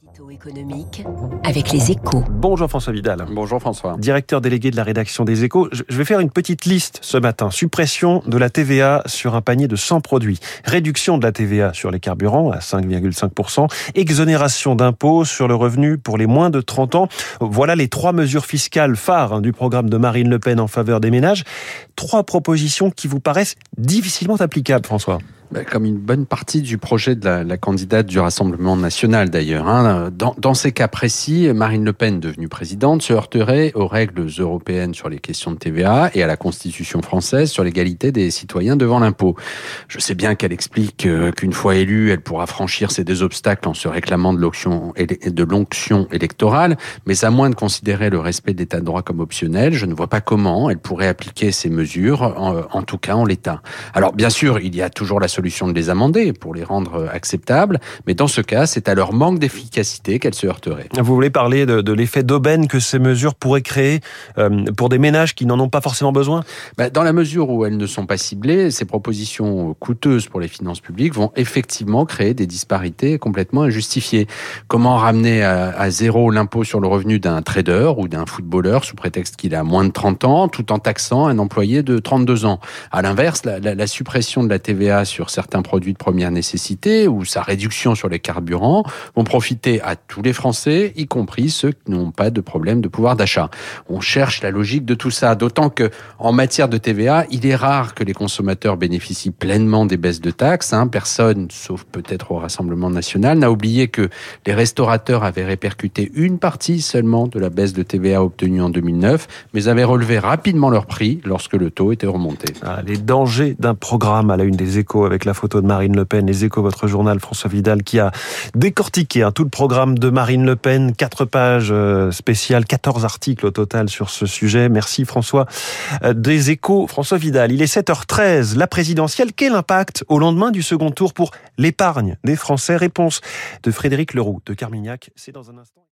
Édito économique avec les échos. Bonjour François Vidal. Bonjour François. Directeur délégué de la rédaction des échos. Je vais faire une petite liste ce matin. Suppression de la TVA sur un panier de 100 produits. Réduction de la TVA sur les carburants à 5,5%. Exonération d'impôts sur le revenu pour les moins de 30 ans. Voilà les trois mesures fiscales phares hein, du programme de Marine Le Pen en faveur des ménages. Trois propositions qui vous paraissent difficilement applicables, François. Bah, comme une bonne partie du projet de la, candidate du Rassemblement national d'ailleurs. Hein. Dans, dans, ces cas précis, Marine Le Pen, devenue présidente, se heurterait aux règles européennes sur les questions de TVA et à la Constitution française sur l'égalité des citoyens devant l'impôt. Je sais bien qu'elle explique euh, qu'une fois élue, elle pourra franchir ces deux obstacles en se réclamant de l'onction électorale, mais à moins de considérer le respect de l'état de droit comme optionnel, je ne vois pas comment elle pourrait appliquer ces mesures, en, en tout cas en l'état. Alors bien sûr, il y a toujours la solution de les amender pour les rendre acceptables, mais dans ce cas, c'est à leur manque d'efficacité qu'elles se heurteraient. Vous voulez parler de, de l'effet d'aubaine que ces mesures pourraient créer euh, pour des ménages qui n'en ont pas forcément besoin? Bah, Dans la mesure où elles ne sont pas ciblées, ces propositions coûteuses pour les finances publiques vont effectivement créer des disparités complètement injustifiées. Comment ramener à, à zéro l'impôt sur le revenu d'un trader ou d'un footballeur sous prétexte qu'il a moins de 30 ans, tout en taxant un employé de 32 ans? À l'inverse, la, la, la suppression de la TVA sur certains produits de première nécessité ou sa réduction sur les carburants vont profiter à tous les Français, y compris ceux qui n'ont pas de problème de pouvoir d'achat. On cherche la logique de tout ça, d'autant que en matière de TVA, il est rare que les consommateurs bénéficient pleinement des baisses de taxes. Hein. Personne, sauf peut-être au Rassemblement national, n'a oublié que les restaurateurs avaient répercuté une partie seulement de la baisse de TVA obtenue en 2009, mais avaient relevé rapidement leur prix lorsque le taux était remonté. Ah, les dangers d'un programme à la une des échos avec la photo de Marine Le Pen, les échos, votre journal, François Vidal, qui a décortiqué hein, tout le programme de Marine Le Pen, quatre pages euh, spéciales, 14 articles au total sur ce sujet. Merci François. Euh, des échos, François Vidal, il est 7h13, la présidentielle, quel impact au lendemain du second tour pour l'épargne des Français? Réponse de Frédéric Leroux de Carmignac, c'est dans un instant.